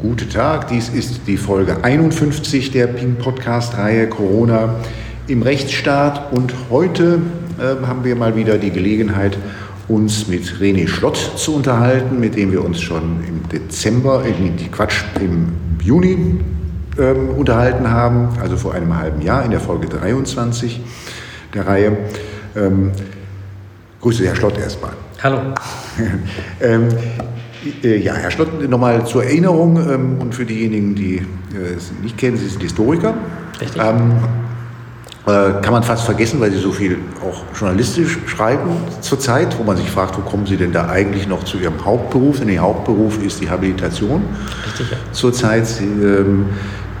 Guten Tag, dies ist die Folge 51 der Ping Podcast-Reihe Corona im Rechtsstaat und heute äh, haben wir mal wieder die Gelegenheit, uns mit René Schlott zu unterhalten, mit dem wir uns schon im Dezember, äh, Quatsch, im Juni äh, unterhalten haben, also vor einem halben Jahr in der Folge 23 der Reihe. Ähm, Grüße, Herr Schlott, erstmal. Hallo. ähm, äh, ja, Herr Schlott, nochmal zur Erinnerung ähm, und für diejenigen, die äh, es nicht kennen, Sie sind Historiker. Richtig. Ähm, äh, kann man fast vergessen, weil Sie so viel auch journalistisch schreiben zurzeit, wo man sich fragt, wo kommen Sie denn da eigentlich noch zu Ihrem Hauptberuf? Denn Ihr Hauptberuf ist die Habilitation. Richtig, ja. Zurzeit, ähm,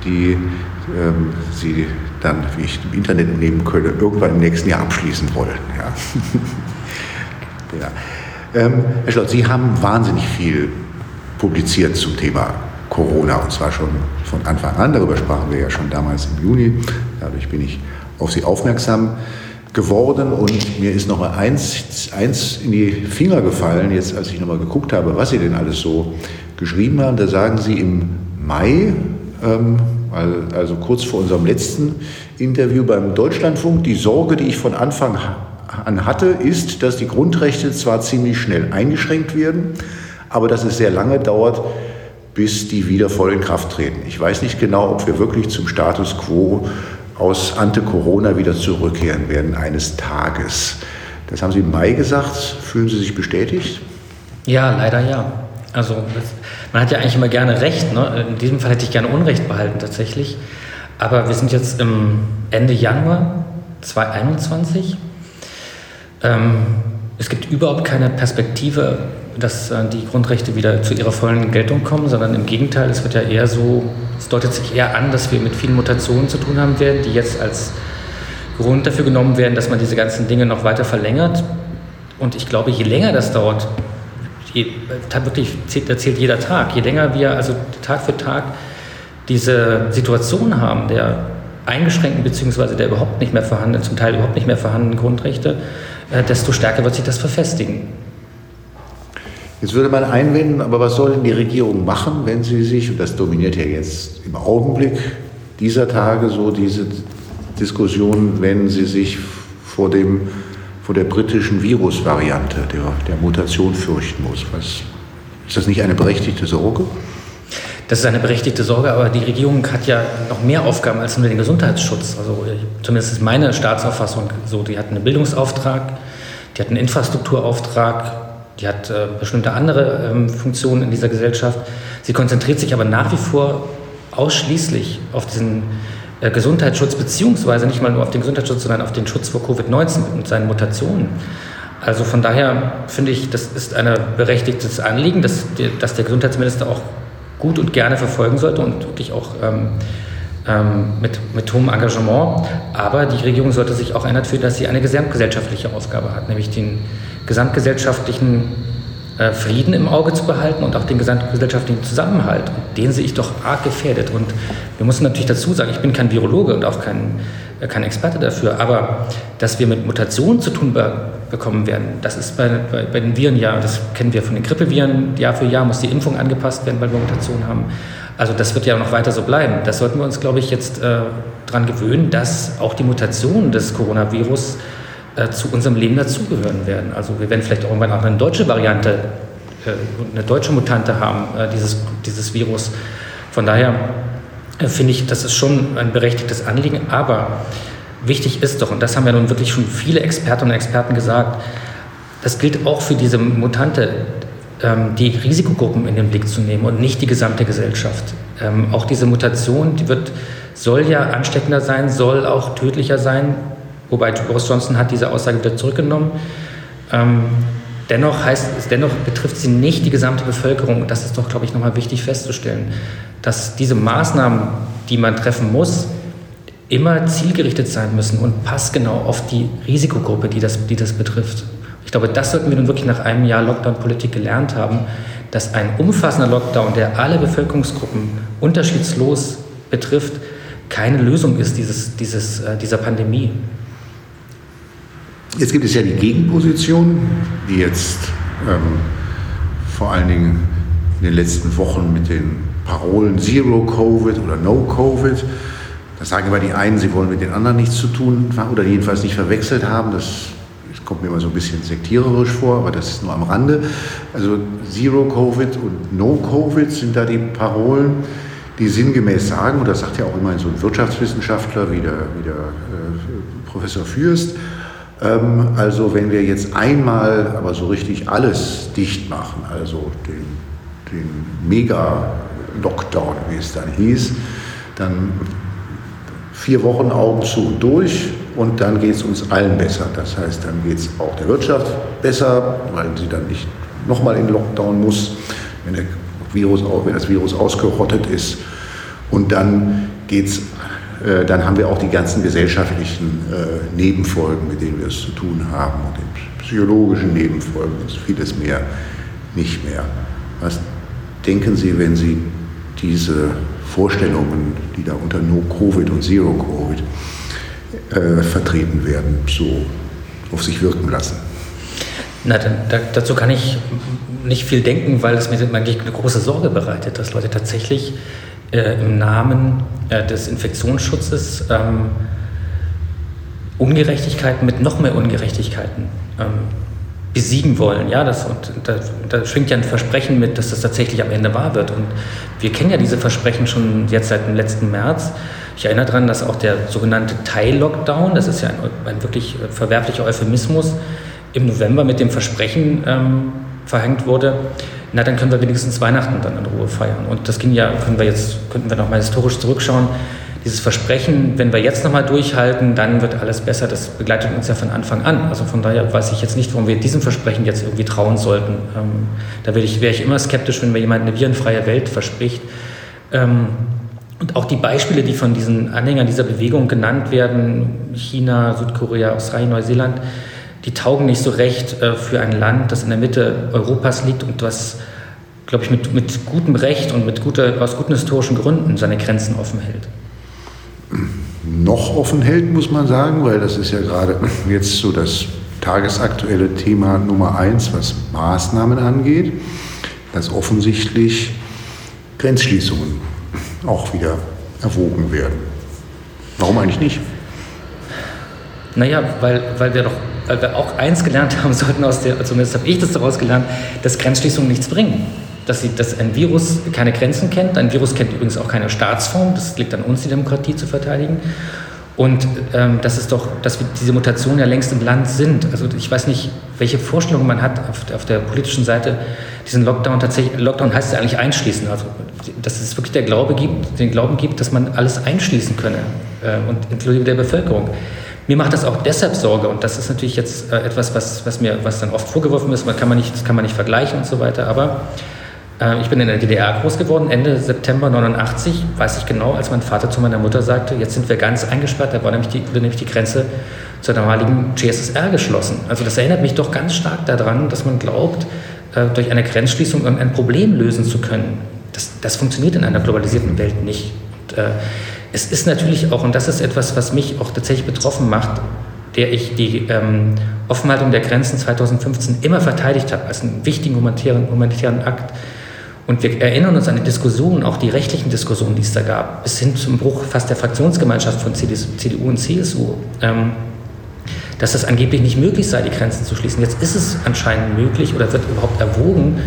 die ähm, Sie dann, wie ich im Internet entnehmen könnte, irgendwann im nächsten Jahr abschließen wollen. Ja. ja. Ähm, Herr Schlott, Sie haben wahnsinnig viel publiziert zum Thema Corona und zwar schon von Anfang an. Darüber sprachen wir ja schon damals im Juni. Dadurch bin ich auf Sie aufmerksam geworden und mir ist noch mal eins, eins in die Finger gefallen, jetzt als ich noch mal geguckt habe, was Sie denn alles so geschrieben haben. Da sagen Sie im Mai, ähm, also kurz vor unserem letzten Interview beim Deutschlandfunk, die Sorge, die ich von Anfang an hatte, ist, dass die Grundrechte zwar ziemlich schnell eingeschränkt werden, aber dass es sehr lange dauert, bis die wieder voll in Kraft treten. Ich weiß nicht genau, ob wir wirklich zum Status quo aus Ante Corona wieder zurückkehren werden eines Tages. Das haben Sie im Mai gesagt. Fühlen Sie sich bestätigt? Ja, leider ja. Also man hat ja eigentlich immer gerne Recht. Ne? In diesem Fall hätte ich gerne Unrecht behalten tatsächlich. Aber wir sind jetzt im Ende Januar 2021 ähm, es gibt überhaupt keine Perspektive, dass äh, die Grundrechte wieder zu ihrer vollen Geltung kommen, sondern im Gegenteil, es wird ja eher so, es deutet sich eher an, dass wir mit vielen Mutationen zu tun haben werden, die jetzt als Grund dafür genommen werden, dass man diese ganzen Dinge noch weiter verlängert. Und ich glaube, je länger das dauert, je, wirklich da zählt jeder Tag, je länger wir also Tag für Tag diese Situation haben, der eingeschränkten bzw. der überhaupt nicht mehr vorhandenen, zum Teil überhaupt nicht mehr vorhandenen Grundrechte, desto stärker wird sich das verfestigen. Jetzt würde man einwenden, aber was soll denn die Regierung machen, wenn sie sich, und das dominiert ja jetzt im Augenblick dieser Tage so diese Diskussion, wenn sie sich vor, dem, vor der britischen Virusvariante, der, der Mutation fürchten muss? Was, ist das nicht eine berechtigte Sorge? Das ist eine berechtigte Sorge, aber die Regierung hat ja noch mehr Aufgaben als nur den Gesundheitsschutz. Also zumindest ist meine Staatsauffassung so. Die hat einen Bildungsauftrag, die hat einen Infrastrukturauftrag, die hat äh, bestimmte andere ähm, Funktionen in dieser Gesellschaft. Sie konzentriert sich aber nach wie vor ausschließlich auf diesen äh, Gesundheitsschutz, beziehungsweise nicht mal nur auf den Gesundheitsschutz, sondern auf den Schutz vor Covid-19 und seinen Mutationen. Also von daher finde ich, das ist ein berechtigtes Anliegen, dass, dass der Gesundheitsminister auch gut und gerne verfolgen sollte und wirklich auch ähm, ähm, mit, mit hohem Engagement. Aber die Regierung sollte sich auch für, dass sie eine gesamtgesellschaftliche Aufgabe hat, nämlich den gesamtgesellschaftlichen Frieden im Auge zu behalten und auch den gesamtgesellschaftlichen Zusammenhalt. Und den sehe ich doch arg gefährdet. Und wir müssen natürlich dazu sagen, ich bin kein Virologe und auch kein, äh, kein Experte dafür, aber dass wir mit Mutationen zu tun be bekommen werden, das ist bei, bei, bei, den Viren ja, das kennen wir von den Grippeviren, Jahr für Jahr muss die Impfung angepasst werden, weil wir Mutationen haben. Also das wird ja noch weiter so bleiben. Das sollten wir uns, glaube ich, jetzt äh, daran gewöhnen, dass auch die Mutationen des Coronavirus äh, zu unserem Leben dazugehören werden. Also wir werden vielleicht irgendwann auch eine deutsche Variante, äh, eine deutsche Mutante haben, äh, dieses, dieses Virus. Von daher äh, finde ich, das ist schon ein berechtigtes Anliegen, aber wichtig ist doch, und das haben ja nun wirklich schon viele Expertinnen und Experten gesagt, das gilt auch für diese Mutante, ähm, die Risikogruppen in den Blick zu nehmen und nicht die gesamte Gesellschaft. Ähm, auch diese Mutation, die wird, soll ja ansteckender sein, soll auch tödlicher sein, Wobei Boris Johnson hat diese Aussage wieder zurückgenommen. Ähm, dennoch heißt dennoch betrifft sie nicht die gesamte Bevölkerung. Das ist doch, glaube ich, nochmal wichtig festzustellen, dass diese Maßnahmen, die man treffen muss, immer zielgerichtet sein müssen und passgenau auf die Risikogruppe, die das, die das betrifft. Ich glaube, das sollten wir nun wirklich nach einem Jahr Lockdown-Politik gelernt haben, dass ein umfassender Lockdown, der alle Bevölkerungsgruppen unterschiedslos betrifft, keine Lösung ist dieses, dieses, äh, dieser Pandemie. Jetzt gibt es ja die Gegenposition, die jetzt ähm, vor allen Dingen in den letzten Wochen mit den Parolen Zero Covid oder No Covid. Das sagen immer die einen, sie wollen mit den anderen nichts zu tun oder jedenfalls nicht verwechselt haben. Das, das kommt mir immer so ein bisschen sektiererisch vor, aber das ist nur am Rande. Also Zero Covid und No Covid sind da die Parolen, die sinngemäß sagen, und das sagt ja auch immerhin so ein Wirtschaftswissenschaftler wie der, wie der äh, Professor Fürst, ähm, also wenn wir jetzt einmal aber so richtig alles dicht machen, also den, den Mega-Lockdown, wie es dann hieß, dann vier Wochen Augen zu und durch und dann geht es uns allen besser. Das heißt, dann geht es auch der Wirtschaft besser, weil sie dann nicht nochmal in Lockdown muss, wenn, Virus, wenn das Virus ausgerottet ist. Und dann geht's äh, dann haben wir auch die ganzen gesellschaftlichen äh, Nebenfolgen, mit denen wir es zu tun haben und den psychologischen Nebenfolgen und vieles mehr nicht mehr. Was denken Sie, wenn Sie diese Vorstellungen, die da unter No-Covid und Zero-Covid äh, vertreten werden, so auf sich wirken lassen? Na, da, dazu kann ich nicht viel denken, weil es mir eigentlich eine große Sorge bereitet, dass Leute tatsächlich äh, im Namen äh, des Infektionsschutzes ähm, Ungerechtigkeiten mit noch mehr Ungerechtigkeiten ähm, besiegen wollen. Ja, das, und da, da, schwingt ja ein Versprechen mit, dass das tatsächlich am Ende wahr wird. Und wir kennen ja diese Versprechen schon jetzt seit dem letzten März. Ich erinnere daran, dass auch der sogenannte Teil-Lockdown, das ist ja ein, ein, wirklich verwerflicher Euphemismus, im November mit dem Versprechen ähm, verhängt wurde, na dann können wir wenigstens Weihnachten dann in Ruhe feiern. Und das ging ja, können wir jetzt, könnten wir nochmal historisch zurückschauen. Dieses Versprechen, wenn wir jetzt nochmal durchhalten, dann wird alles besser, das begleitet uns ja von Anfang an. Also von daher weiß ich jetzt nicht, warum wir diesem Versprechen jetzt irgendwie trauen sollten. Ähm, da wäre ich, wär ich immer skeptisch, wenn mir jemand eine virenfreie Welt verspricht. Ähm, und auch die Beispiele, die von diesen Anhängern dieser Bewegung genannt werden, China, Südkorea, Australien, Neuseeland, die taugen nicht so recht äh, für ein Land, das in der Mitte Europas liegt und was, glaube ich, mit, mit gutem Recht und mit guter, aus guten historischen Gründen seine Grenzen offen hält. Noch offen hält, muss man sagen, weil das ist ja gerade jetzt so das tagesaktuelle Thema Nummer eins, was Maßnahmen angeht, dass offensichtlich Grenzschließungen auch wieder erwogen werden. Warum eigentlich nicht? Naja, weil, weil wir doch weil wir auch eins gelernt haben sollten, aus der, zumindest habe ich das daraus gelernt, dass Grenzschließungen nichts bringen. Dass, sie, dass ein Virus keine Grenzen kennt. Ein Virus kennt übrigens auch keine Staatsform. Das liegt an uns, die Demokratie zu verteidigen. Und ähm, das ist doch, dass wir diese Mutationen ja längst im Land sind. Also ich weiß nicht, welche Vorstellungen man hat auf, auf der politischen Seite, diesen Lockdown tatsächlich, Lockdown heißt ja eigentlich einschließen. Also dass es wirklich der Glaube gibt, den Glauben gibt, dass man alles einschließen könne äh, und inklusive der Bevölkerung. Mir macht das auch deshalb Sorge und das ist natürlich jetzt äh, etwas, was, was mir was dann oft vorgeworfen ist, man kann man nicht, das kann man nicht vergleichen und so weiter, aber äh, ich bin in der DDR groß geworden, Ende September 89, weiß ich genau, als mein Vater zu meiner Mutter sagte, jetzt sind wir ganz eingesperrt, da war nämlich die, wurde nämlich die Grenze zur damaligen GSSR geschlossen. Also das erinnert mich doch ganz stark daran, dass man glaubt, äh, durch eine Grenzschließung irgendein Problem lösen zu können. Das, das funktioniert in einer globalisierten Welt nicht. Und, äh, es ist natürlich auch, und das ist etwas, was mich auch tatsächlich betroffen macht, der ich die ähm, Offenhaltung der Grenzen 2015 immer verteidigt habe, als einen wichtigen humanitären, humanitären Akt. Und wir erinnern uns an die Diskussionen, auch die rechtlichen Diskussionen, die es da gab, bis hin zum Bruch fast der Fraktionsgemeinschaft von CDU und CSU, ähm, dass es angeblich nicht möglich sei, die Grenzen zu schließen. Jetzt ist es anscheinend möglich oder wird überhaupt erwogen.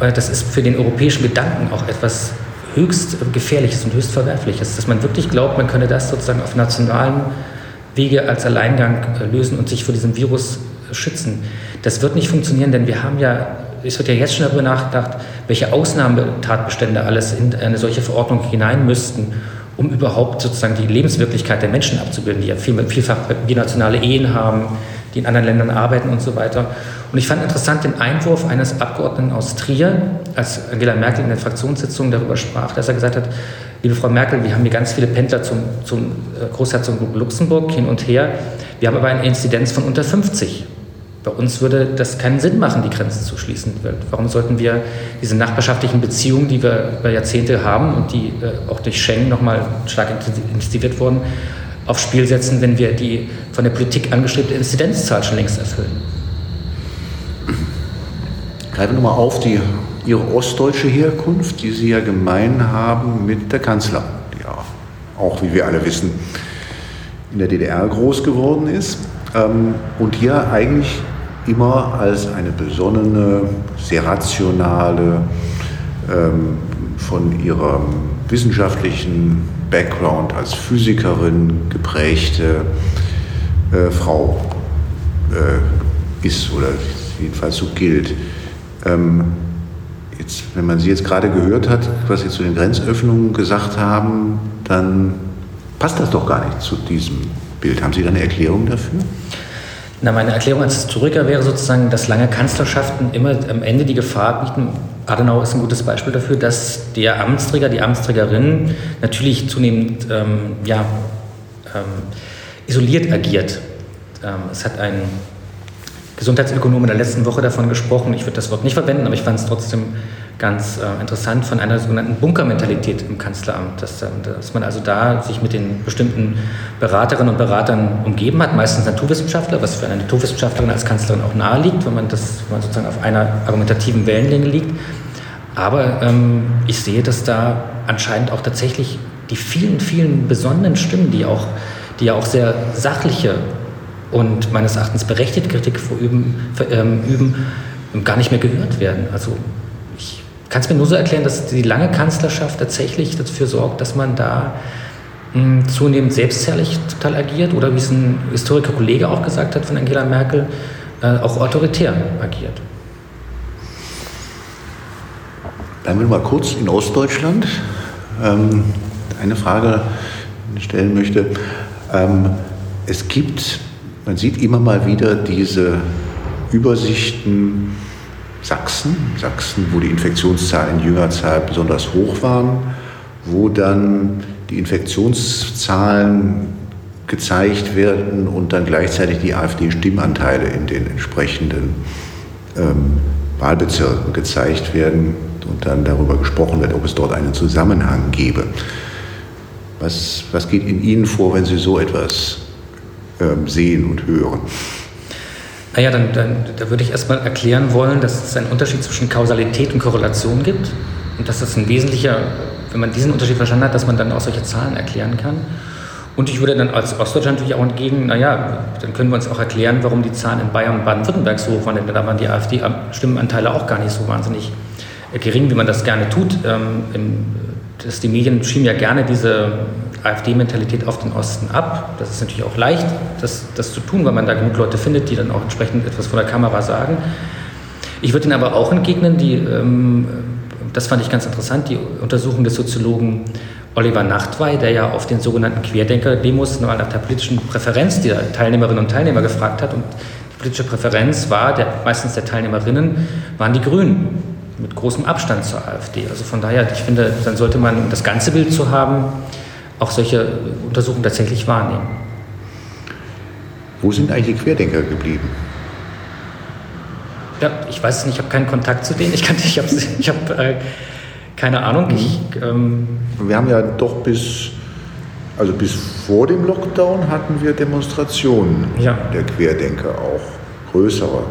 Äh, das ist für den europäischen Gedanken auch etwas höchst gefährliches und höchst verwerfliches, dass man wirklich glaubt, man könne das sozusagen auf nationalen Wege als Alleingang äh, lösen und sich vor diesem Virus schützen. Das wird nicht funktionieren, denn wir haben ja, es wird ja jetzt schon darüber nachgedacht, welche Ausnahmetatbestände alles in eine solche Verordnung hinein müssten, um überhaupt sozusagen die Lebenswirklichkeit der Menschen abzubilden, die ja vielfach binationale Ehen haben, die in anderen Ländern arbeiten und so weiter. Und ich fand interessant den Einwurf eines Abgeordneten aus Trier, als Angela Merkel in der Fraktionssitzung darüber sprach, dass er gesagt hat, liebe Frau Merkel, wir haben hier ganz viele Pendler zum, zum äh, Großherzogtum Luxemburg hin und her. Wir haben aber eine Inzidenz von unter 50. Bei uns würde das keinen Sinn machen, die Grenzen zu schließen. Warum sollten wir diese nachbarschaftlichen Beziehungen, die wir über Jahrzehnte haben und die äh, auch durch Schengen nochmal stark intensiviert wurden, aufs Spiel setzen, wenn wir die von der Politik angestrebte Inzidenzzahl schon längst erfüllen? Ich greife nochmal auf die, Ihre ostdeutsche Herkunft, die Sie ja gemein haben mit der Kanzlerin, die ja auch, wie wir alle wissen, in der DDR groß geworden ist ähm, und hier eigentlich immer als eine besonnene, sehr rationale, ähm, von ihrem wissenschaftlichen Background als Physikerin geprägte äh, Frau äh, ist oder jedenfalls so gilt. Ähm, jetzt, wenn man Sie jetzt gerade gehört hat, was Sie zu den Grenzöffnungen gesagt haben, dann passt das doch gar nicht zu diesem Bild. Haben Sie da eine Erklärung dafür? Na, meine Erklärung als Historiker wäre sozusagen, dass lange Kanzlerschaften immer am Ende die Gefahr bieten, Adenauer ist ein gutes Beispiel dafür, dass der Amtsträger, die Amtsträgerin natürlich zunehmend ähm, ja, ähm, isoliert agiert. Ähm, es hat ein Gesundheitsökonom in der letzten Woche davon gesprochen, ich würde das Wort nicht verwenden, aber ich fand es trotzdem ganz äh, interessant von einer sogenannten Bunkermentalität im Kanzleramt, dass, äh, dass, man also da sich mit den bestimmten Beraterinnen und Beratern umgeben hat, meistens Naturwissenschaftler, was für eine Naturwissenschaftlerin als Kanzlerin auch nahe liegt, wenn man, das, wenn man sozusagen auf einer argumentativen Wellenlänge liegt. Aber ähm, ich sehe, dass da anscheinend auch tatsächlich die vielen, vielen besonnenen Stimmen, die, auch, die ja auch sehr sachliche und meines Erachtens berechtigte Kritik verüben, ver, ähm, üben, gar nicht mehr gehört werden. Also kann es mir nur so erklären, dass die lange Kanzlerschaft tatsächlich dafür sorgt, dass man da hm, zunehmend selbstherrlich total agiert oder wie es ein Historiker-Kollege auch gesagt hat von Angela Merkel, äh, auch autoritär agiert. Bleiben wir mal kurz in Ostdeutschland. Ähm, eine Frage stellen möchte. Ähm, es gibt, man sieht immer mal wieder diese Übersichten Sachsen, Sachsen, wo die Infektionszahlen in jüngerer Zeit besonders hoch waren, wo dann die Infektionszahlen gezeigt werden und dann gleichzeitig die AfD-Stimmanteile in den entsprechenden ähm, Wahlbezirken gezeigt werden und dann darüber gesprochen wird, ob es dort einen Zusammenhang gäbe. Was, was geht in Ihnen vor, wenn Sie so etwas ähm, sehen und hören? Naja, dann, dann da würde ich erstmal erklären wollen, dass es einen Unterschied zwischen Kausalität und Korrelation gibt und dass das ein wesentlicher, wenn man diesen Unterschied verstanden hat, dass man dann auch solche Zahlen erklären kann. Und ich würde dann als Ostdeutschland natürlich auch entgegen, naja, dann können wir uns auch erklären, warum die Zahlen in Bayern und Baden-Württemberg so hoch waren, denn da waren die AfD-Stimmenanteile auch gar nicht so wahnsinnig gering, wie man das gerne tut. Ähm, im, das, die Medien schieben ja gerne diese AfD-Mentalität auf den Osten ab. Das ist natürlich auch leicht, das, das zu tun, weil man da genug Leute findet, die dann auch entsprechend etwas vor der Kamera sagen. Ich würde Ihnen aber auch entgegnen, die, ähm, das fand ich ganz interessant, die Untersuchung des Soziologen Oliver Nachtwey, der ja auf den sogenannten Querdenker-Demos nach der politischen Präferenz der Teilnehmerinnen und Teilnehmer gefragt hat. Und die politische Präferenz war, der, meistens der Teilnehmerinnen, waren die Grünen mit großem Abstand zur AfD. Also von daher, ich finde, dann sollte man, um das ganze Bild zu haben, auch solche Untersuchungen tatsächlich wahrnehmen. Wo sind eigentlich die Querdenker geblieben? Ja, ich weiß es nicht, ich habe keinen Kontakt zu denen. Ich, ich habe ich hab, äh, keine Ahnung. Mhm. Ich, ähm wir haben ja doch bis, also bis vor dem Lockdown hatten wir Demonstrationen ja. der Querdenker auch, größere.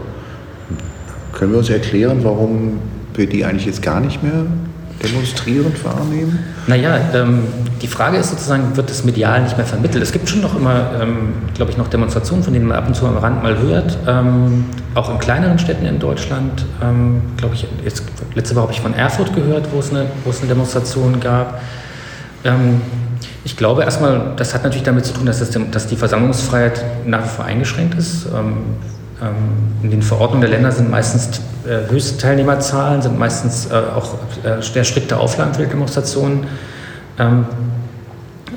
Können wir uns erklären, warum wir die eigentlich jetzt gar nicht mehr demonstrierend wahrnehmen? Naja, ähm, die Frage ist sozusagen, wird das medial nicht mehr vermittelt? Es gibt schon noch immer, ähm, glaube ich, noch Demonstrationen, von denen man ab und zu am Rand mal hört, ähm, auch in kleineren Städten in Deutschland. Ähm, glaube ich, jetzt, letzte Woche habe ich von Erfurt gehört, wo es eine, wo es eine Demonstration gab. Ähm, ich glaube erstmal, das hat natürlich damit zu tun, dass, das, dass die Versammlungsfreiheit nach wie vor eingeschränkt ist. Ähm, in den Verordnungen der Länder sind meistens äh, höchste Teilnehmerzahlen, sind meistens äh, auch äh, sehr strikte Auflagen für die Demonstrationen ähm,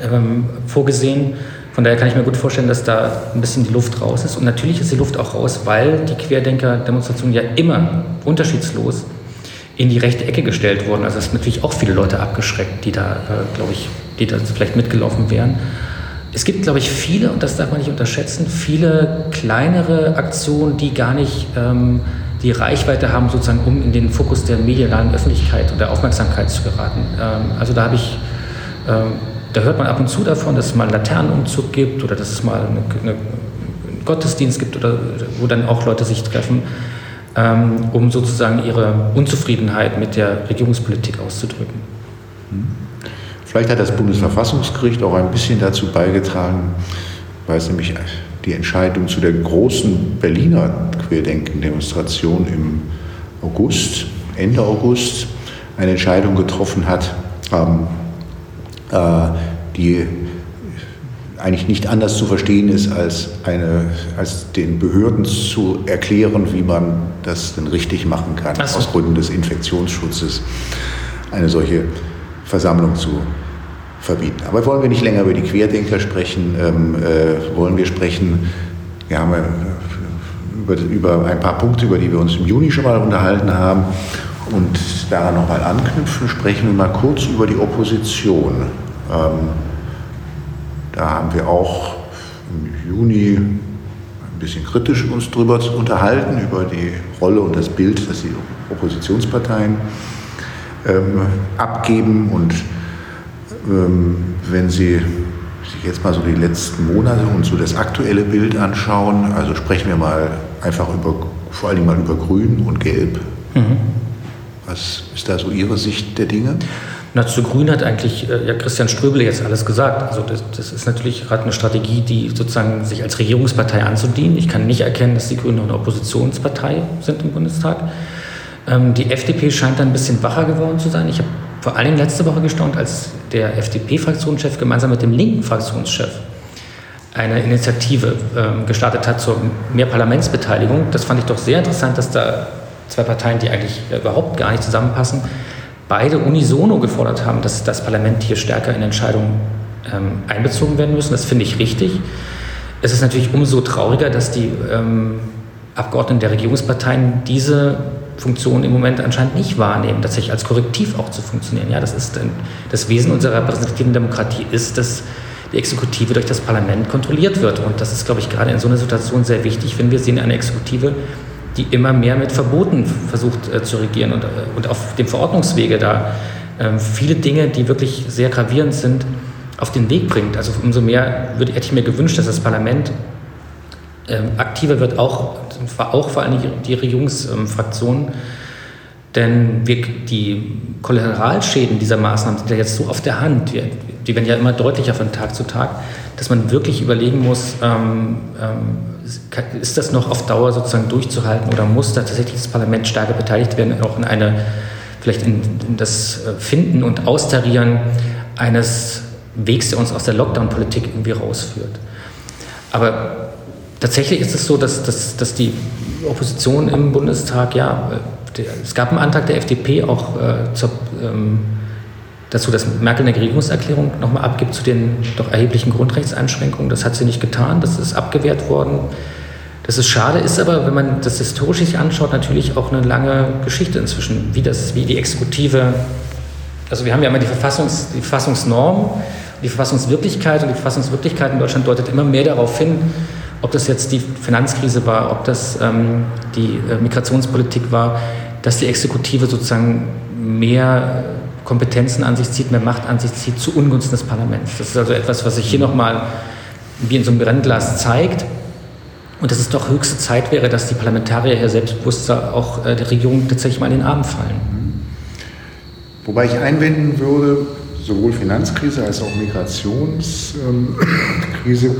ähm, vorgesehen. Von daher kann ich mir gut vorstellen, dass da ein bisschen die Luft raus ist. Und natürlich ist die Luft auch raus, weil die Querdenker-Demonstrationen ja immer unterschiedslos in die rechte Ecke gestellt wurden. Also es sind natürlich auch viele Leute abgeschreckt, die da, glaube ich, die da vielleicht mitgelaufen wären. Es gibt, glaube ich, viele, und das darf man nicht unterschätzen, viele kleinere Aktionen, die gar nicht ähm, die Reichweite haben, sozusagen, um in den Fokus der medialen Öffentlichkeit und der Aufmerksamkeit zu geraten. Ähm, also da habe ich, ähm, da hört man ab und zu davon, dass es mal einen Laternenumzug gibt oder dass es mal eine, eine, einen Gottesdienst gibt oder wo dann auch Leute sich treffen. ähm, um sozusagen ihre Unzufriedenheit mit der Regierungspolitik auszudrücken. Vielleicht hat das Bundesverfassungsgericht auch ein bisschen dazu beigetragen, weil es nämlich die Entscheidung zu der großen Berliner Querdenken-Demonstration im August, Ende August, eine Entscheidung getroffen hat, ähm, äh, die eigentlich nicht anders zu verstehen ist, als, eine, als den Behörden zu erklären, wie man das denn richtig machen kann, so. aus Gründen des Infektionsschutzes, eine solche Versammlung zu verbieten. Aber wollen wir nicht länger über die Querdenker sprechen, ähm, äh, wollen wir sprechen, wir haben äh, über, über ein paar Punkte, über die wir uns im Juni schon mal unterhalten haben und daran nochmal anknüpfen, sprechen wir mal kurz über die Opposition. Ähm, da haben wir auch im Juni ein bisschen kritisch uns darüber unterhalten, über die Rolle und das Bild, das die Oppositionsparteien ähm, abgeben. Und wenn Sie sich jetzt mal so die letzten Monate und so das aktuelle Bild anschauen, also sprechen wir mal einfach über, vor allen Dingen mal über Grün und Gelb. Mhm. Was ist da so Ihre Sicht der Dinge? Na, zu Grün hat eigentlich äh, ja, Christian Ströbele jetzt alles gesagt. Also das, das ist natürlich gerade eine Strategie, die sozusagen sich als Regierungspartei anzudienen. Ich kann nicht erkennen, dass die Grünen eine Oppositionspartei sind im Bundestag. Ähm, die FDP scheint dann ein bisschen wacher geworden zu sein. Ich habe vor allem letzte Woche gestaunt, als der FDP-Fraktionschef gemeinsam mit dem linken Fraktionschef eine Initiative ähm, gestartet hat zur mehr Parlamentsbeteiligung. Das fand ich doch sehr interessant, dass da zwei Parteien, die eigentlich überhaupt gar nicht zusammenpassen, beide unisono gefordert haben, dass das Parlament hier stärker in Entscheidungen ähm, einbezogen werden müssen. Das finde ich richtig. Es ist natürlich umso trauriger, dass die ähm, Abgeordneten der Regierungsparteien diese Funktion im Moment anscheinend nicht wahrnehmen, tatsächlich als Korrektiv auch zu funktionieren. Ja, das ist das Wesen unserer repräsentativen Demokratie ist, dass die Exekutive durch das Parlament kontrolliert wird. Und das ist, glaube ich, gerade in so einer Situation sehr wichtig, wenn wir sehen eine Exekutive, die immer mehr mit Verboten versucht äh, zu regieren und, äh, und auf dem Verordnungswege da äh, viele Dinge, die wirklich sehr gravierend sind, auf den Weg bringt. Also umso mehr würde, hätte ich mir gewünscht, dass das Parlament ähm, aktiver wird, auch, auch vor allem die Regierungsfraktionen. Denn wir, die Kollateralschäden dieser Maßnahmen sind ja jetzt so auf der Hand. Wir, die werden ja immer deutlicher von Tag zu Tag, dass man wirklich überlegen muss, ähm, ähm, ist das noch auf Dauer sozusagen durchzuhalten oder muss da tatsächlich das Parlament stärker beteiligt werden, auch in eine, vielleicht in, in das Finden und Austarieren eines Wegs, der uns aus der Lockdown-Politik irgendwie rausführt. Aber tatsächlich ist es so, dass, dass, dass die Opposition im Bundestag, ja, der, es gab einen Antrag der FDP auch äh, zur, ähm, dazu, dass Merkel eine Regierungserklärung nochmal abgibt zu den doch erheblichen Grundrechtseinschränkungen. Das hat sie nicht getan, das ist abgewehrt worden. Das ist schade, ist aber, wenn man das historisch sich anschaut, natürlich auch eine lange Geschichte inzwischen, wie, das, wie die Exekutive, also wir haben ja immer die, Verfassungs, die Verfassungsnorm, die Verfassungswirklichkeit und die Verfassungswirklichkeit in Deutschland deutet immer mehr darauf hin, ob das jetzt die Finanzkrise war, ob das ähm, die äh, Migrationspolitik war, dass die Exekutive sozusagen mehr Kompetenzen an sich zieht, mehr Macht an sich zieht, zu Ungunsten des Parlaments. Das ist also etwas, was sich hier nochmal wie in so einem Brennglas zeigt. Und dass es doch höchste Zeit wäre, dass die Parlamentarier hier selbstbewusster auch äh, der Regierung tatsächlich mal in den Arm fallen. Wobei ich einwenden würde, sowohl Finanzkrise als auch Migrationskrise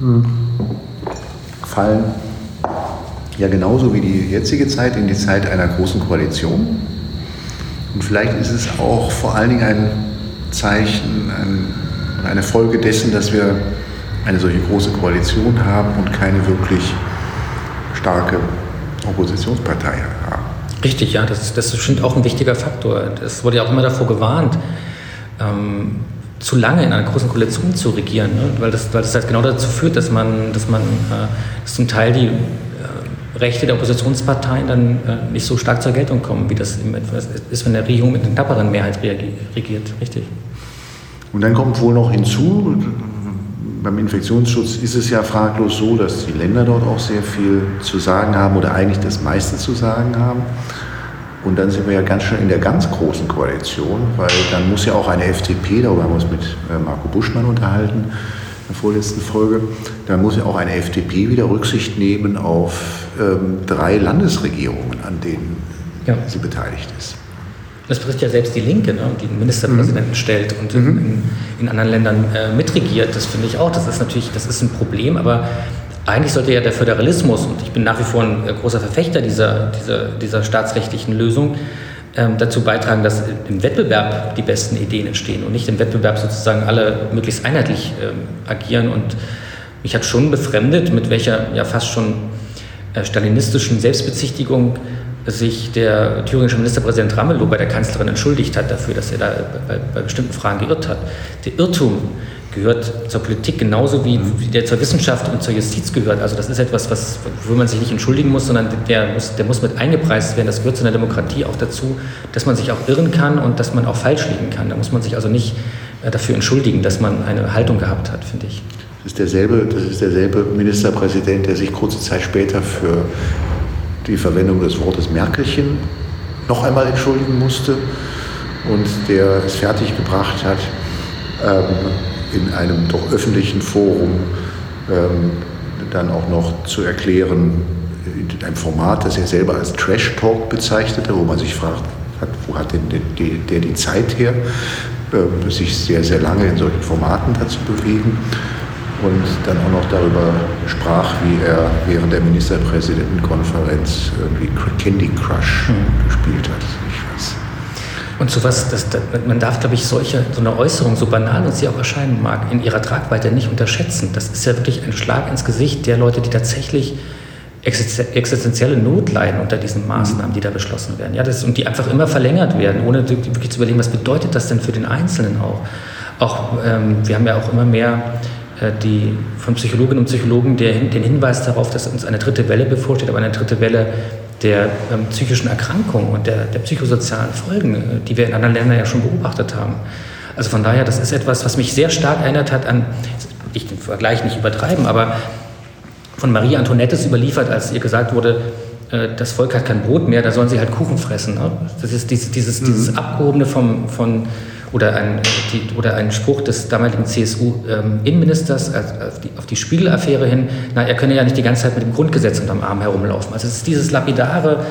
ähm, fallen ja genauso wie die jetzige Zeit in die Zeit einer großen Koalition. Und vielleicht ist es auch vor allen Dingen ein Zeichen, ein, eine Folge dessen, dass wir eine solche große Koalition haben und keine wirklich starke Oppositionspartei haben. Richtig, ja, das, das ist bestimmt auch ein wichtiger Faktor. Es wurde ja auch immer davor gewarnt, ähm, zu lange in einer großen Koalition zu regieren, ne? weil, das, weil das halt genau dazu führt, dass man, dass man äh, dass zum Teil die Rechte der Oppositionsparteien dann äh, nicht so stark zur Geltung kommen, wie das ist, wenn der Regierung mit einer knapperen Mehrheit regiert. Richtig. Und dann kommt wohl noch hinzu, beim Infektionsschutz ist es ja fraglos so, dass die Länder dort auch sehr viel zu sagen haben oder eigentlich das meiste zu sagen haben. Und dann sind wir ja ganz schnell in der ganz großen Koalition, weil dann muss ja auch eine FDP, darüber haben wir uns mit äh, Marco Buschmann unterhalten, der vorletzten Folge, da muss ja auch eine FDP wieder Rücksicht nehmen auf ähm, drei Landesregierungen, an denen ja. sie beteiligt ist. Das betrifft ja selbst die Linke, ne, die den Ministerpräsidenten mhm. stellt und mhm. in, in, anderen Ländern äh, mitregiert. Das finde ich auch. Das ist natürlich, das ist ein Problem, aber eigentlich sollte ja der Föderalismus, und ich bin nach wie vor ein äh, großer Verfechter dieser, dieser, dieser staatsrechtlichen Lösung, ähm, dazu beitragen, dass im Wettbewerb die besten Ideen entstehen und nicht im Wettbewerb sozusagen alle möglichst einheitlich ähm, agieren. Und mich hat schon befremdet, mit welcher ja fast schon äh, stalinistischen Selbstbezichtigung sich der thüringische Ministerpräsident Ramelow bei der Kanzlerin entschuldigt hat dafür, dass er da bei, bei bestimmten Fragen geirrt hat. Der Irrtum gehört zur Politik genauso wie, wie, der zur Wissenschaft und zur Justiz gehört. Also das ist etwas, was, wo man sich nicht entschuldigen muss, sondern der muss, der muss mit eingepreist werden. Das gehört zu einer Demokratie auch dazu, dass man sich auch irren kann und dass man auch falsch liegen kann. Da muss man sich also nicht äh, dafür entschuldigen, dass man eine Haltung gehabt hat, finde ich. Das ist, derselbe, das ist derselbe Ministerpräsident, der sich kurze Zeit später für die Verwendung des Wortes Merkelchen noch einmal entschuldigen musste und der es fertiggebracht hat, ähm, in einem doch öffentlichen Forum ähm, dann auch noch zu erklären, in einem Format, das er selber als Trash Talk bezeichnete, wo man sich fragt, hat, wo hat denn der, der die Zeit her, äh, sich sehr, sehr lange in solchen Formaten dazu bewegen und dann auch noch darüber sprach, wie er während der Ministerpräsidentenkonferenz irgendwie Candy Crush mhm. gespielt hat. Und sowas, das, das, man darf, glaube ich, solche, so eine Äußerung, so banal und sie auch erscheinen mag, in ihrer Tragweite nicht unterschätzen. Das ist ja wirklich ein Schlag ins Gesicht der Leute, die tatsächlich existenzielle Not leiden unter diesen Maßnahmen, die da beschlossen werden. Ja, das, und die einfach immer verlängert werden, ohne wirklich zu überlegen, was bedeutet das denn für den Einzelnen auch. Auch ähm, wir haben ja auch immer mehr äh, die von Psychologinnen und Psychologen der, den Hinweis darauf, dass uns eine dritte Welle bevorsteht, aber eine dritte Welle der ähm, psychischen Erkrankung und der, der psychosozialen Folgen, äh, die wir in anderen Ländern ja schon beobachtet haben. Also von daher, das ist etwas, was mich sehr stark erinnert hat an, ich den Vergleich nicht übertreiben, aber von Marie Antoinette überliefert, als ihr gesagt wurde, äh, das Volk hat kein Brot mehr, da sollen sie halt Kuchen fressen. Ne? Das ist dieses, dieses, mhm. dieses Abgehobene vom, von, oder ein, die, oder ein Spruch des damaligen CSU-Innenministers ähm, auf, die, auf die Spiegel-Affäre hin, na, er könne ja nicht die ganze Zeit mit dem Grundgesetz unterm Arm herumlaufen. Also es ist dieses lapidare,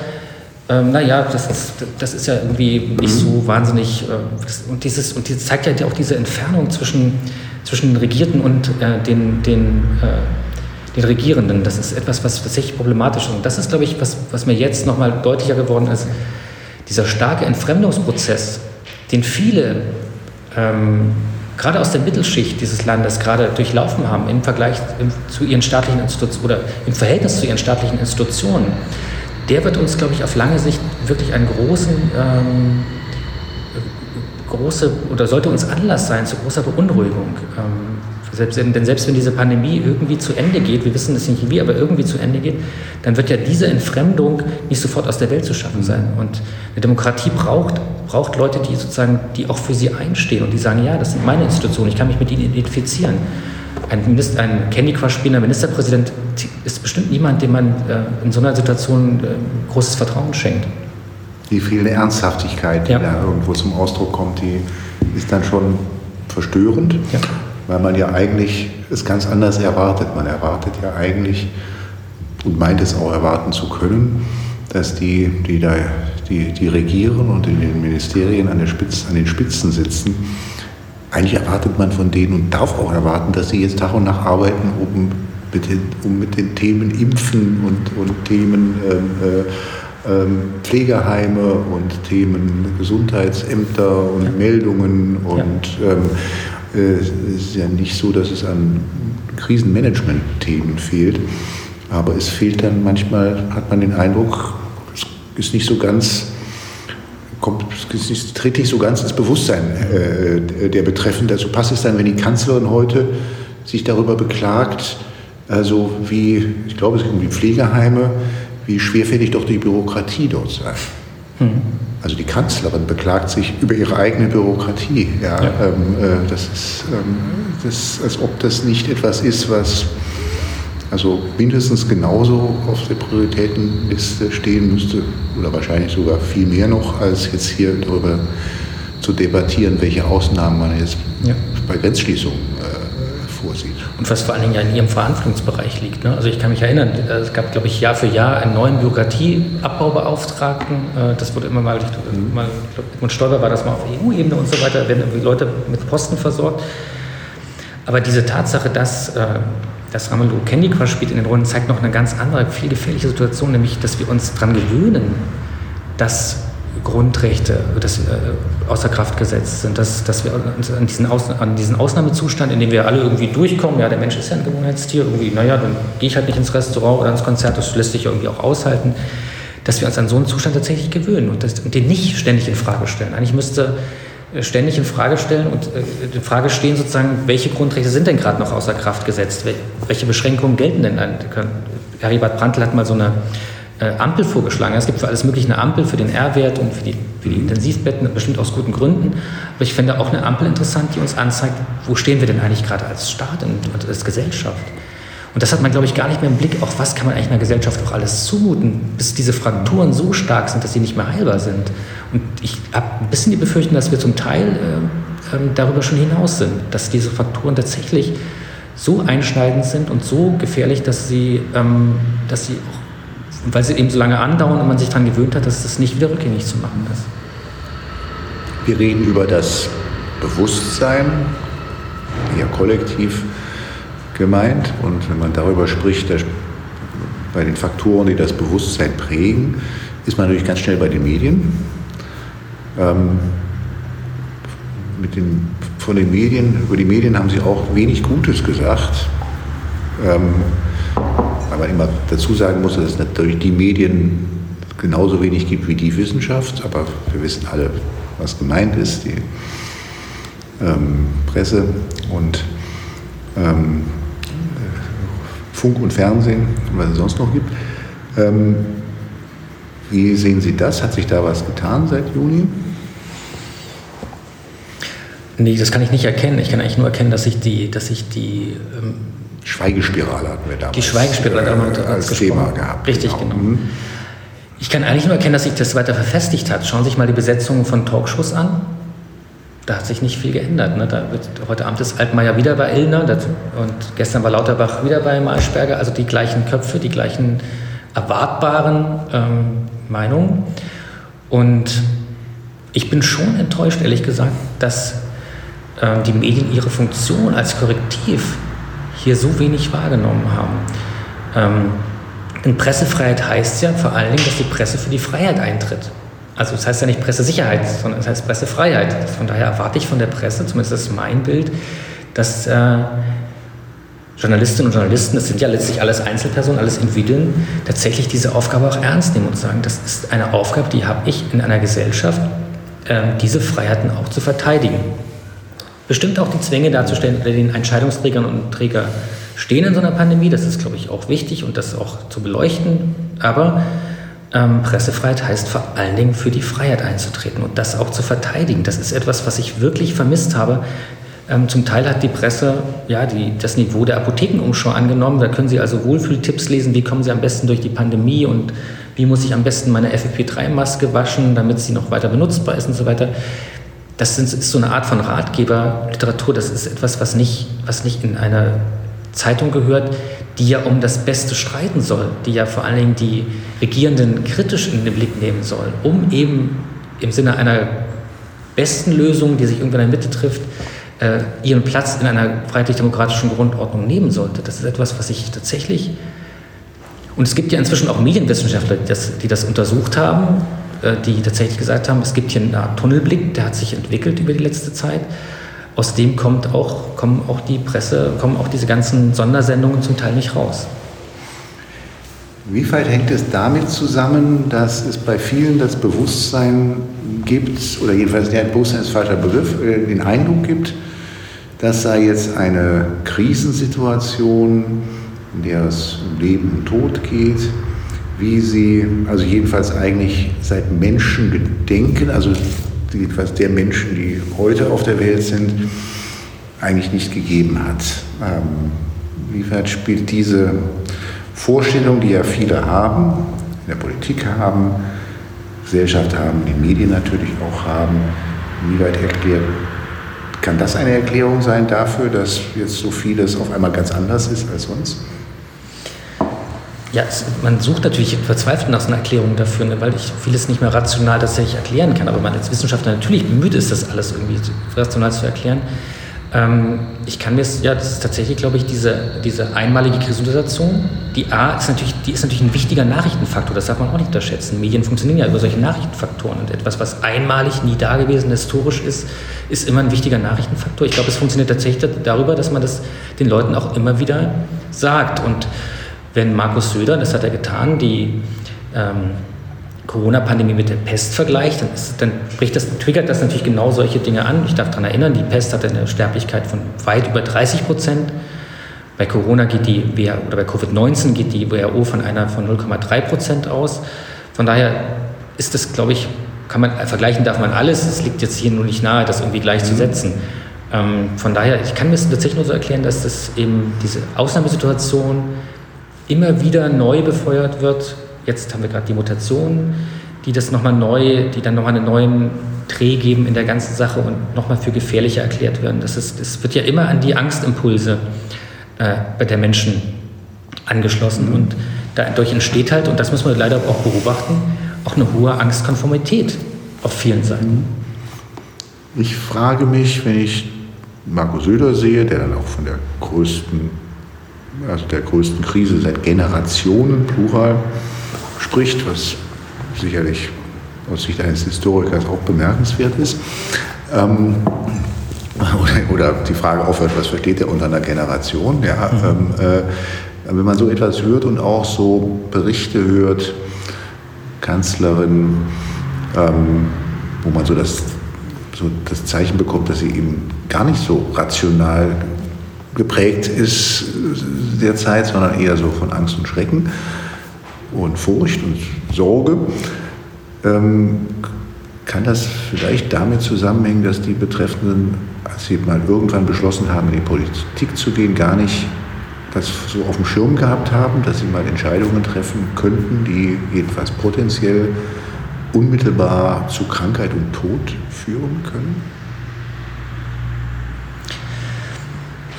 ähm, naja, das ist, das ist ja irgendwie nicht so wahnsinnig, äh, und, dieses, und das zeigt ja auch diese Entfernung zwischen, zwischen Regierten und äh, den, den, äh, den Regierenden. Das ist etwas, was tatsächlich problematisch ist. Und das ist, glaube ich, was, was mir jetzt nochmal deutlicher geworden ist, dieser starke Entfremdungsprozess den viele ähm, gerade aus der Mittelschicht dieses Landes gerade durchlaufen haben im Vergleich im, zu ihren staatlichen Institutionen oder im Verhältnis zu ihren staatlichen Institutionen, der wird uns, glaube ich, auf lange Sicht wirklich einen großen, ähm, große oder sollte uns Anlass sein zu großer Beunruhigung. Ähm, selbst, denn selbst wenn diese Pandemie irgendwie zu Ende geht, wir wissen es nicht wie, aber irgendwie zu Ende geht, dann wird ja diese Entfremdung nicht sofort aus der Welt zu schaffen sein. Und eine Demokratie braucht, braucht Leute, die sozusagen, die auch für sie einstehen und die sagen, ja, das sind meine Institutionen, ich kann mich mit ihnen identifizieren. Ein, Minister, ein Candy Crush spielender Ministerpräsident ist bestimmt niemand, dem man äh, in so einer Situation äh, großes Vertrauen schenkt. Die fehlende Ernsthaftigkeit, die ja. da irgendwo zum Ausdruck kommt, die ist dann schon verstörend. Ja weil man ja eigentlich es ganz anders erwartet. Man erwartet ja eigentlich und meint es auch erwarten zu können, dass die, die da die, die regieren und in den Ministerien an, der Spitze, an den Spitzen sitzen, eigentlich erwartet man von denen und darf auch erwarten, dass sie jetzt Tag und Nacht arbeiten, um mit den, um mit den Themen Impfen und, und Themen ähm, äh, ähm, Pflegeheime und Themen Gesundheitsämter und ja. Meldungen und, ja. ähm, äh, es ist ja nicht so, dass es an Krisenmanagement-Themen fehlt, aber es fehlt dann manchmal, hat man den Eindruck, es ist nicht so ganz, kommt, es tritt nicht so ganz ins Bewusstsein äh, der Betreffenden. Also passt es dann, wenn die Kanzlerin heute sich darüber beklagt, also wie, ich glaube, es geht um die Pflegeheime, wie schwerfällig doch die Bürokratie dort sei. Mhm. Also die Kanzlerin beklagt sich über ihre eigene Bürokratie. Ja, ja. Ähm, äh, das ist, ähm, das, als ob das nicht etwas ist, was also mindestens genauso auf der Prioritätenliste stehen müsste oder wahrscheinlich sogar viel mehr noch, als jetzt hier darüber zu debattieren, welche Ausnahmen man jetzt ja. bei Grenzschließungen äh, vorsieht. Und was vor allen Dingen ja in Ihrem Verhandlungsbereich liegt. Ne? Also ich kann mich erinnern, äh, es gab, glaube ich, Jahr für Jahr einen neuen Bürokratieabbaubeauftragten. Äh, das wurde immer mal, ich glaube, mhm. Edmund Stoiber war das mal auf EU-Ebene und so weiter, werden irgendwie Leute mit Posten versorgt. Aber diese Tatsache, dass, äh, dass Ramelow Candy Crush spielt in den Runden, zeigt noch eine ganz andere, viel gefährliche Situation, nämlich, dass wir uns daran gewöhnen, dass Grundrechte das, äh, außer Kraft gesetzt sind, dass, dass wir uns an diesen, Aus, an diesen Ausnahmezustand, in dem wir alle irgendwie durchkommen, ja, der Mensch ist ja ein Gewohnheitstier, irgendwie, naja, dann gehe ich halt nicht ins Restaurant oder ins Konzert, das lässt sich ja irgendwie auch aushalten, dass wir uns an so einen Zustand tatsächlich gewöhnen und, das, und den nicht ständig in Frage stellen. Eigentlich müsste äh, ständig in Frage stellen und äh, in Frage stehen sozusagen, welche Grundrechte sind denn gerade noch außer Kraft gesetzt, welche Beschränkungen gelten denn an, Heribert Prantl hat mal so eine äh, Ampel vorgeschlagen. Es gibt für alles mögliche eine Ampel für den R-Wert und für die, für die Intensivbetten, bestimmt aus guten Gründen. Aber ich finde auch eine Ampel interessant, die uns anzeigt, wo stehen wir denn eigentlich gerade als Staat und als Gesellschaft. Und das hat man, glaube ich, gar nicht mehr im Blick, auch was kann man eigentlich einer Gesellschaft auch alles zumuten, bis diese Frakturen so stark sind, dass sie nicht mehr heilbar sind. Und ich habe ein bisschen die Befürchtung, dass wir zum Teil äh, äh, darüber schon hinaus sind, dass diese Frakturen tatsächlich so einschneidend sind und so gefährlich, dass sie, ähm, dass sie auch weil sie eben so lange andauern und man sich daran gewöhnt hat, dass das nicht wieder rückgängig zu machen ist. Wir reden über das Bewusstsein, eher kollektiv gemeint. Und wenn man darüber spricht, bei den Faktoren, die das Bewusstsein prägen, ist man natürlich ganz schnell bei den Medien. Ähm, mit den, von den Medien, über die Medien haben Sie auch wenig Gutes gesagt. Ähm, man immer dazu sagen muss, dass es natürlich die Medien genauso wenig gibt wie die Wissenschaft, aber wir wissen alle, was gemeint ist, die ähm, Presse und ähm, Funk und Fernsehen und was es sonst noch gibt. Ähm, wie sehen Sie das? Hat sich da was getan seit Juni? Nee, das kann ich nicht erkennen. Ich kann eigentlich nur erkennen, dass sich die, dass sich die ähm, Schweigespirale hatten wir damals. Die Schweigespirale haben wir als Thema gehabt. Richtig, genau. genau. Mhm. Ich kann eigentlich nur erkennen, dass sich das weiter verfestigt hat. Schauen Sie sich mal die Besetzung von Talkshows an. Da hat sich nicht viel geändert. Ne? Da wird, heute Abend ist Altmaier wieder bei Illner das, und gestern war Lauterbach wieder bei Maischberger. Also die gleichen Köpfe, die gleichen erwartbaren ähm, Meinungen. Und ich bin schon enttäuscht, ehrlich gesagt, dass ähm, die Medien ihre Funktion als Korrektiv hier so wenig wahrgenommen haben. Ähm, denn Pressefreiheit heißt ja vor allen Dingen, dass die Presse für die Freiheit eintritt. Also das heißt ja nicht Pressesicherheit, sondern es das heißt Pressefreiheit. Von daher erwarte ich von der Presse, zumindest das ist mein Bild, dass äh, Journalistinnen und Journalisten, das sind ja letztlich alles Einzelpersonen, alles Individuen, tatsächlich diese Aufgabe auch ernst nehmen und sagen, das ist eine Aufgabe, die habe ich in einer Gesellschaft, äh, diese Freiheiten auch zu verteidigen bestimmt auch die Zwänge darzustellen, unter den Entscheidungsträgern und Träger stehen in so einer Pandemie. Das ist, glaube ich, auch wichtig und das auch zu beleuchten. Aber ähm, Pressefreiheit heißt vor allen Dingen für die Freiheit einzutreten und das auch zu verteidigen. Das ist etwas, was ich wirklich vermisst habe. Ähm, zum Teil hat die Presse ja, die, das Niveau der Apothekenumschau angenommen. Da können Sie also Wohlfühltipps lesen, wie kommen Sie am besten durch die Pandemie und wie muss ich am besten meine FFP3-Maske waschen, damit sie noch weiter benutzbar ist und so weiter das ist so eine Art von Ratgeberliteratur. Das ist etwas, was nicht, was nicht in eine Zeitung gehört, die ja um das Beste streiten soll, die ja vor allen Dingen die Regierenden kritisch in den Blick nehmen soll, um eben im Sinne einer besten Lösung, die sich irgendwann in der Mitte trifft, äh, ihren Platz in einer freiheitlich-demokratischen Grundordnung nehmen sollte. Das ist etwas, was ich tatsächlich. Und es gibt ja inzwischen auch Medienwissenschaftler, die das, die das untersucht haben die tatsächlich gesagt haben, es gibt hier eine Art Tunnelblick, der hat sich entwickelt über die letzte Zeit. Aus dem kommt auch, kommen auch die Presse, kommen auch diese ganzen Sondersendungen zum Teil nicht raus. Wie weit hängt es damit zusammen, dass es bei vielen das Bewusstsein gibt, oder jedenfalls der Bewusstsein ist falscher Begriff, äh, den Eindruck gibt, dass da jetzt eine Krisensituation, in der es um Leben und Tod geht, wie sie, also jedenfalls eigentlich seit Menschengedenken, also jedenfalls der Menschen, die heute auf der Welt sind, eigentlich nicht gegeben hat. Ähm, wie weit spielt diese Vorstellung, die ja viele haben, in der Politik haben, Gesellschaft haben, die Medien natürlich auch haben, wie weit erklärt, Kann das eine Erklärung sein dafür, dass jetzt so vieles auf einmal ganz anders ist als sonst? Ja, es, man sucht natürlich verzweifelt nach so einer Erklärung dafür, ne, weil ich vieles nicht mehr rational tatsächlich erklären kann. Aber man als Wissenschaftler natürlich bemüht ist, das alles irgendwie rational zu erklären. Ähm, ich kann mir ja, das ist tatsächlich, glaube ich, diese, diese einmalige Krisensituation. Die A ist natürlich, die ist natürlich ein wichtiger Nachrichtenfaktor, das darf man auch nicht unterschätzen. Medien funktionieren ja über solche Nachrichtenfaktoren und etwas, was einmalig, nie dagewesen, historisch ist, ist immer ein wichtiger Nachrichtenfaktor. Ich glaube, es funktioniert tatsächlich darüber, dass man das den Leuten auch immer wieder sagt. Und wenn Markus Söder, das hat er getan, die ähm, Corona-Pandemie mit der Pest vergleicht, dann, ist, dann das, triggert das natürlich genau solche Dinge an. Ich darf daran erinnern, die Pest hatte eine Sterblichkeit von weit über 30 Prozent. Bei Corona geht die, oder bei Covid-19 geht die WHO von einer von 0,3 Prozent aus. Von daher ist das, glaube ich, kann man, vergleichen darf man alles. Es liegt jetzt hier nur nicht nahe, das irgendwie gleichzusetzen. Mhm. Ähm, von daher, ich kann mir es tatsächlich nur so erklären, dass das eben diese Ausnahmesituation immer wieder neu befeuert wird. Jetzt haben wir gerade die Mutationen, die das nochmal neu, die dann nochmal einen neuen Dreh geben in der ganzen Sache und nochmal für gefährlicher erklärt werden. Das, ist, das wird ja immer an die Angstimpulse äh, der Menschen angeschlossen und dadurch entsteht halt, und das muss man leider auch beobachten, auch eine hohe Angstkonformität auf vielen Seiten. Ich frage mich, wenn ich Marco Söder sehe, der dann auch von der größten also der größten Krise seit Generationen, plural, spricht, was sicherlich aus Sicht eines Historikers auch bemerkenswert ist. Ähm, oder, oder, die Frage aufhört, was versteht er unter einer Generation? Ja, mhm. ähm, äh, wenn man so etwas hört und auch so Berichte hört, Kanzlerin, ähm, wo man so das, so das Zeichen bekommt, dass sie eben gar nicht so rational geprägt ist derzeit, sondern eher so von Angst und Schrecken und Furcht und Sorge. Ähm, kann das vielleicht damit zusammenhängen, dass die Betreffenden, als sie mal irgendwann beschlossen haben, in die Politik zu gehen, gar nicht das so auf dem Schirm gehabt haben, dass sie mal Entscheidungen treffen könnten, die jedenfalls potenziell unmittelbar zu Krankheit und Tod führen können?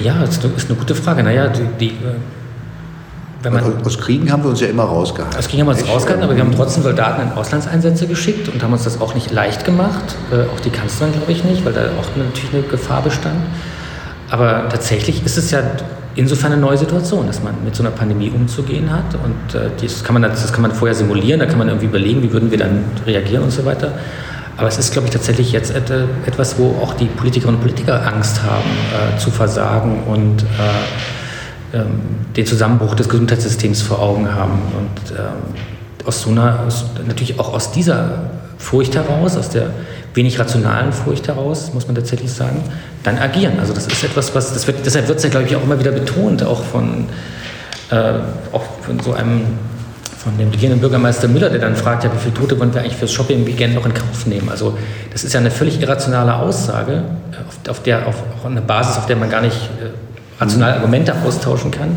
Ja, das ist eine gute Frage. Naja, die, die äh, wenn man, aus Kriegen haben wir uns ja immer rausgehalten. Aus Kriegen haben wir uns rausgehalten, aber wir haben trotzdem Soldaten in Auslandseinsätze geschickt und haben uns das auch nicht leicht gemacht. Äh, auch die Kanzlerin, glaube ich, nicht, weil da auch natürlich eine Gefahr bestand. Aber tatsächlich ist es ja insofern eine neue Situation, dass man mit so einer Pandemie umzugehen hat. Und äh, das, kann man, das kann man vorher simulieren, da kann man irgendwie überlegen, wie würden wir dann reagieren und so weiter. Aber es ist, glaube ich, tatsächlich jetzt etwas, wo auch die Politikerinnen und Politiker Angst haben, äh, zu versagen und äh, ähm, den Zusammenbruch des Gesundheitssystems vor Augen haben. Und ähm, aus so einer, aus, natürlich auch aus dieser Furcht heraus, aus der wenig rationalen Furcht heraus, muss man tatsächlich sagen, dann agieren. Also das ist etwas, was, das wird, deshalb wird es ja, glaube ich, auch immer wieder betont, auch von, äh, auch von so einem von dem regierenden Bürgermeister Müller, der dann fragt, ja, wie viele Tote wollen wir eigentlich fürs Shopping Weekend noch in Kauf nehmen? Also das ist ja eine völlig irrationale Aussage, äh, auf, auf der, auf, auf eine Basis, auf der man gar nicht äh, rationale Argumente austauschen kann.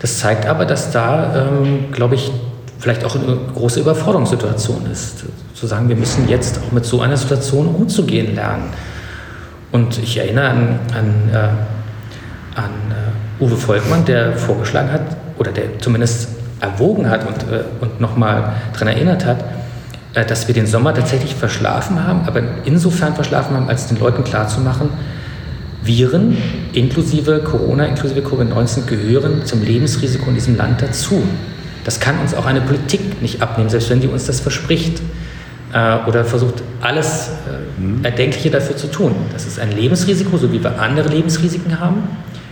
Das zeigt aber, dass da, ähm, glaube ich, vielleicht auch eine große Überforderungssituation ist. Zu sagen, wir müssen jetzt auch mit so einer Situation umzugehen lernen. Und ich erinnere an, an, äh, an äh, Uwe Volkmann, der vorgeschlagen hat, oder der zumindest erwogen hat und, äh, und nochmal daran erinnert hat, äh, dass wir den Sommer tatsächlich verschlafen haben, aber insofern verschlafen haben, als den Leuten klarzumachen, Viren inklusive Corona, inklusive Covid-19 gehören zum Lebensrisiko in diesem Land dazu. Das kann uns auch eine Politik nicht abnehmen, selbst wenn sie uns das verspricht äh, oder versucht, alles äh, mhm. Erdenkliche dafür zu tun. Das ist ein Lebensrisiko, so wie wir andere Lebensrisiken haben.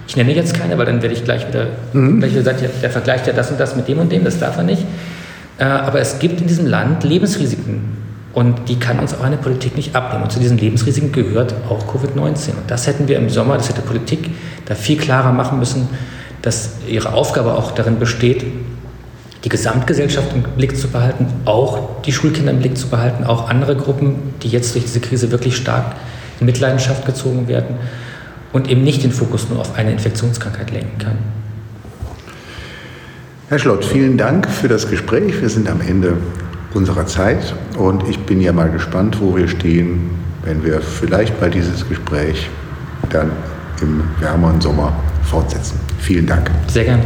Ich nenne jetzt keine, weil dann werde ich gleich wieder, mhm. gleich wieder sagen, der vergleicht ja das und das mit dem und dem, das darf er nicht. Äh, aber es gibt in diesem Land Lebensrisiken und die kann uns auch eine Politik nicht abnehmen. Und zu diesen Lebensrisiken gehört auch Covid-19. Und das hätten wir im Sommer, das hätte Politik da viel klarer machen müssen, dass ihre Aufgabe auch darin besteht, die Gesamtgesellschaft im Blick zu behalten, auch die Schulkinder im Blick zu behalten, auch andere Gruppen, die jetzt durch diese Krise wirklich stark in Mitleidenschaft gezogen werden und eben nicht den Fokus nur auf eine Infektionskrankheit lenken kann. Herr Schlott, vielen Dank für das Gespräch. Wir sind am Ende unserer Zeit und ich bin ja mal gespannt, wo wir stehen, wenn wir vielleicht bei dieses Gespräch dann im wärmeren Sommer fortsetzen. Vielen Dank. Sehr gerne.